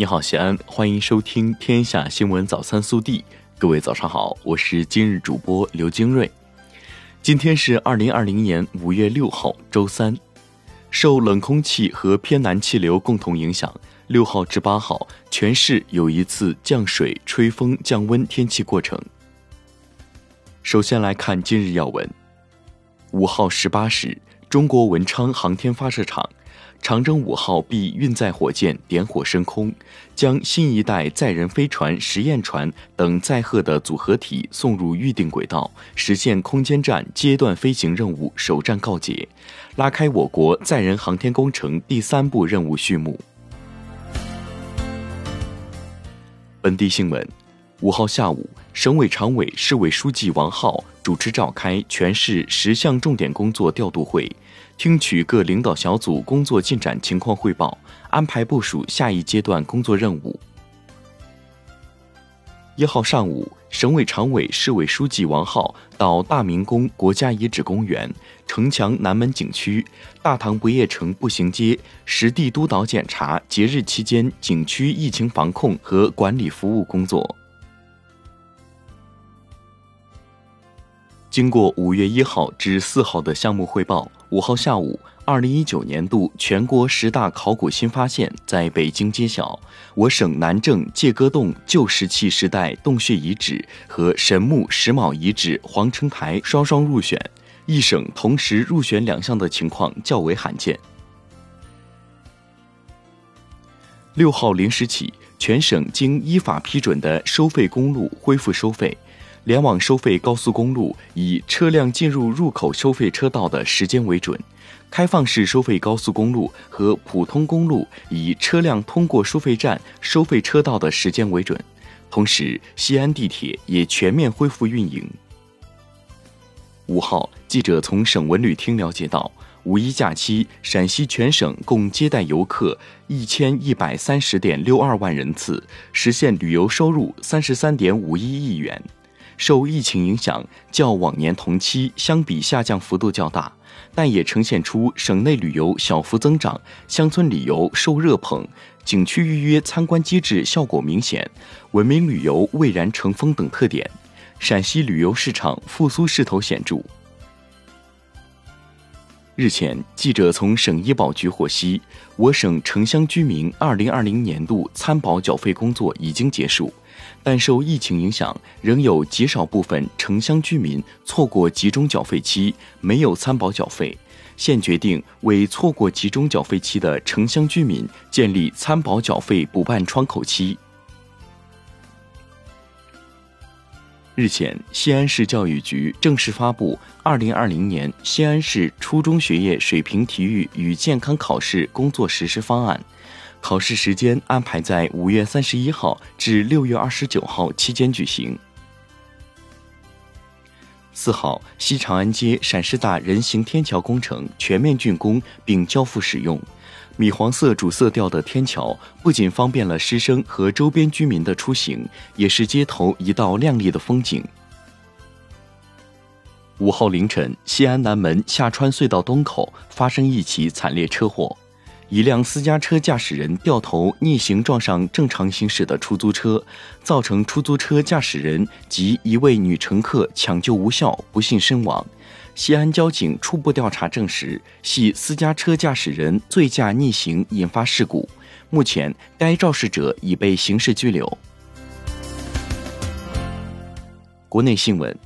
你好，西安，欢迎收听《天下新闻早餐速递》。各位早上好，我是今日主播刘金瑞。今天是二零二零年五月六号，周三。受冷空气和偏南气流共同影响，六号至八号，全市有一次降水、吹风、降温天气过程。首先来看今日要闻。五号十八时，中国文昌航天发射场。长征五号 B 运载火箭点火升空，将新一代载人飞船、实验船等载荷的组合体送入预定轨道，实现空间站阶段飞行任务首战告捷，拉开我国载人航天工程第三步任务序幕。本地新闻：五号下午，省委常委、市委书记王浩主持召开全市十项重点工作调度会。听取各领导小组工作进展情况汇报，安排部署下一阶段工作任务。一号上午，省委常委、市委书记王浩到大明宫国家遗址公园、城墙南门景区、大唐不夜城步行街实地督导检查节日期间景区疫情防控和管理服务工作。经过五月一号至四号的项目汇报。五号下午，二零一九年度全国十大考古新发现在北京揭晓，我省南郑界戈洞旧石器时代洞穴遗址和神木石卯遗址皇城台双双入选，一省同时入选两项的情况较为罕见。六号零时起，全省经依法批准的收费公路恢复收费。联网收费高速公路以车辆进入入口收费车道的时间为准，开放式收费高速公路和普通公路以车辆通过收费站、收费车道的时间为准。同时，西安地铁也全面恢复运营。五号，记者从省文旅厅了解到，五一假期，陕西全省共接待游客一千一百三十点六二万人次，实现旅游收入三十三点五一亿元。受疫情影响，较往年同期相比下降幅度较大，但也呈现出省内旅游小幅增长、乡村旅游受热捧、景区预约参观机制效果明显、文明旅游蔚然成风等特点。陕西旅游市场复苏势头显著。日前，记者从省医保局获悉，我省城乡居民2020年度参保缴费工作已经结束。但受疫情影响，仍有极少部分城乡居民错过集中缴费期，没有参保缴费。现决定为错过集中缴费期的城乡居民建立参保缴费补办窗口期。日前，西安市教育局正式发布二零二零年西安市初中学业水平体育与健康考试工作实施方案。考试时间安排在五月三十一号至六月二十九号期间举行。四号，西长安街陕师大人行天桥工程全面竣工并交付使用，米黄色主色调的天桥不仅方便了师生和周边居民的出行，也是街头一道亮丽的风景。五号凌晨，西安南门下穿隧道东口发生一起惨烈车祸。一辆私家车驾驶人掉头逆行撞上正常行驶的出租车，造成出租车驾驶人及一位女乘客抢救无效，不幸身亡。西安交警初步调查证实，系私家车驾驶人醉驾逆行引发事故。目前，该肇事者已被刑事拘留。国内新闻，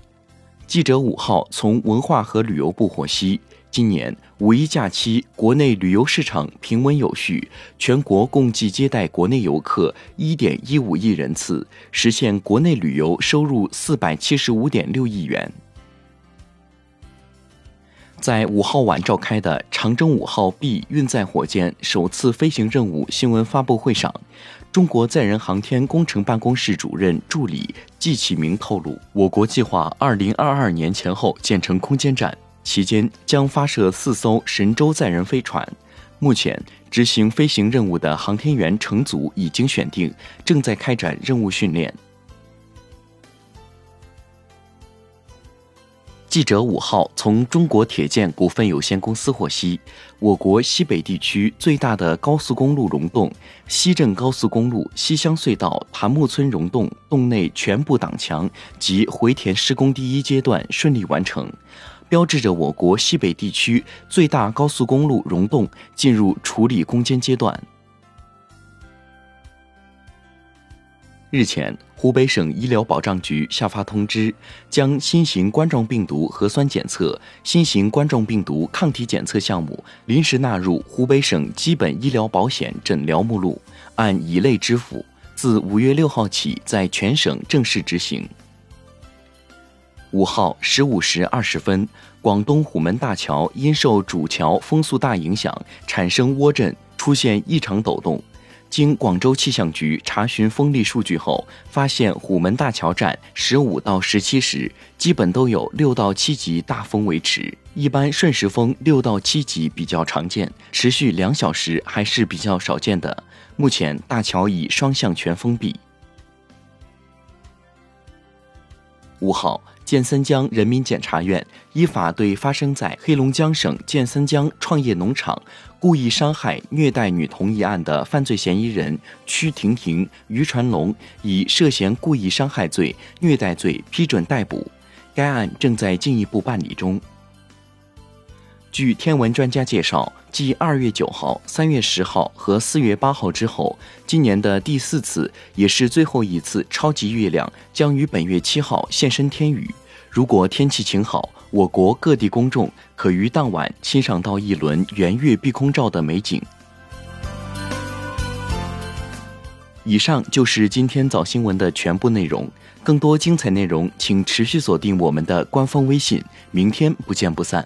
记者五号从文化和旅游部获悉。今年五一假期，国内旅游市场平稳有序，全国共计接待国内游客一点一五亿人次，实现国内旅游收入四百七十五点六亿元。在五号晚召开的长征五号 B 运载火箭首次飞行任务新闻发布会上，中国载人航天工程办公室主任助理季启明透露，我国计划二零二二年前后建成空间站。期间将发射四艘神舟载人飞船，目前执行飞行任务的航天员乘组已经选定，正在开展任务训练。记者五号从中国铁建股份有限公司获悉，我国西北地区最大的高速公路溶洞西镇高速公路西乡隧道檀木村溶洞洞内全部挡墙及回填施工第一阶段顺利完成，标志着我国西北地区最大高速公路溶洞进入处理攻坚阶段。日前，湖北省医疗保障局下发通知，将新型冠状病毒核酸检测、新型冠状病毒抗体检测项目临时纳入湖北省基本医疗保险诊疗目录，按一类支付，自五月六号起在全省正式执行。五号十五时二十分，广东虎门大桥因受主桥风速大影响，产生涡震，出现异常抖动。经广州气象局查询风力数据后，发现虎门大桥站十五到十七时基本都有六到七级大风维持，一般瞬时风六到七级比较常见，持续两小时还是比较少见的。目前大桥已双向全封闭。五号。建三江人民检察院依法对发生在黑龙江省建三江创业农场故意伤害、虐待女童一案的犯罪嫌疑人曲婷婷、于传龙以涉嫌故意伤害罪、虐待罪批准逮捕，该案正在进一步办理中。据天文专家介绍，继二月九号、三月十号和四月八号之后，今年的第四次也是最后一次超级月亮将于本月七号现身天宇。如果天气晴好，我国各地公众可于当晚欣赏到一轮圆月碧空照的美景。以上就是今天早新闻的全部内容，更多精彩内容请持续锁定我们的官方微信。明天不见不散。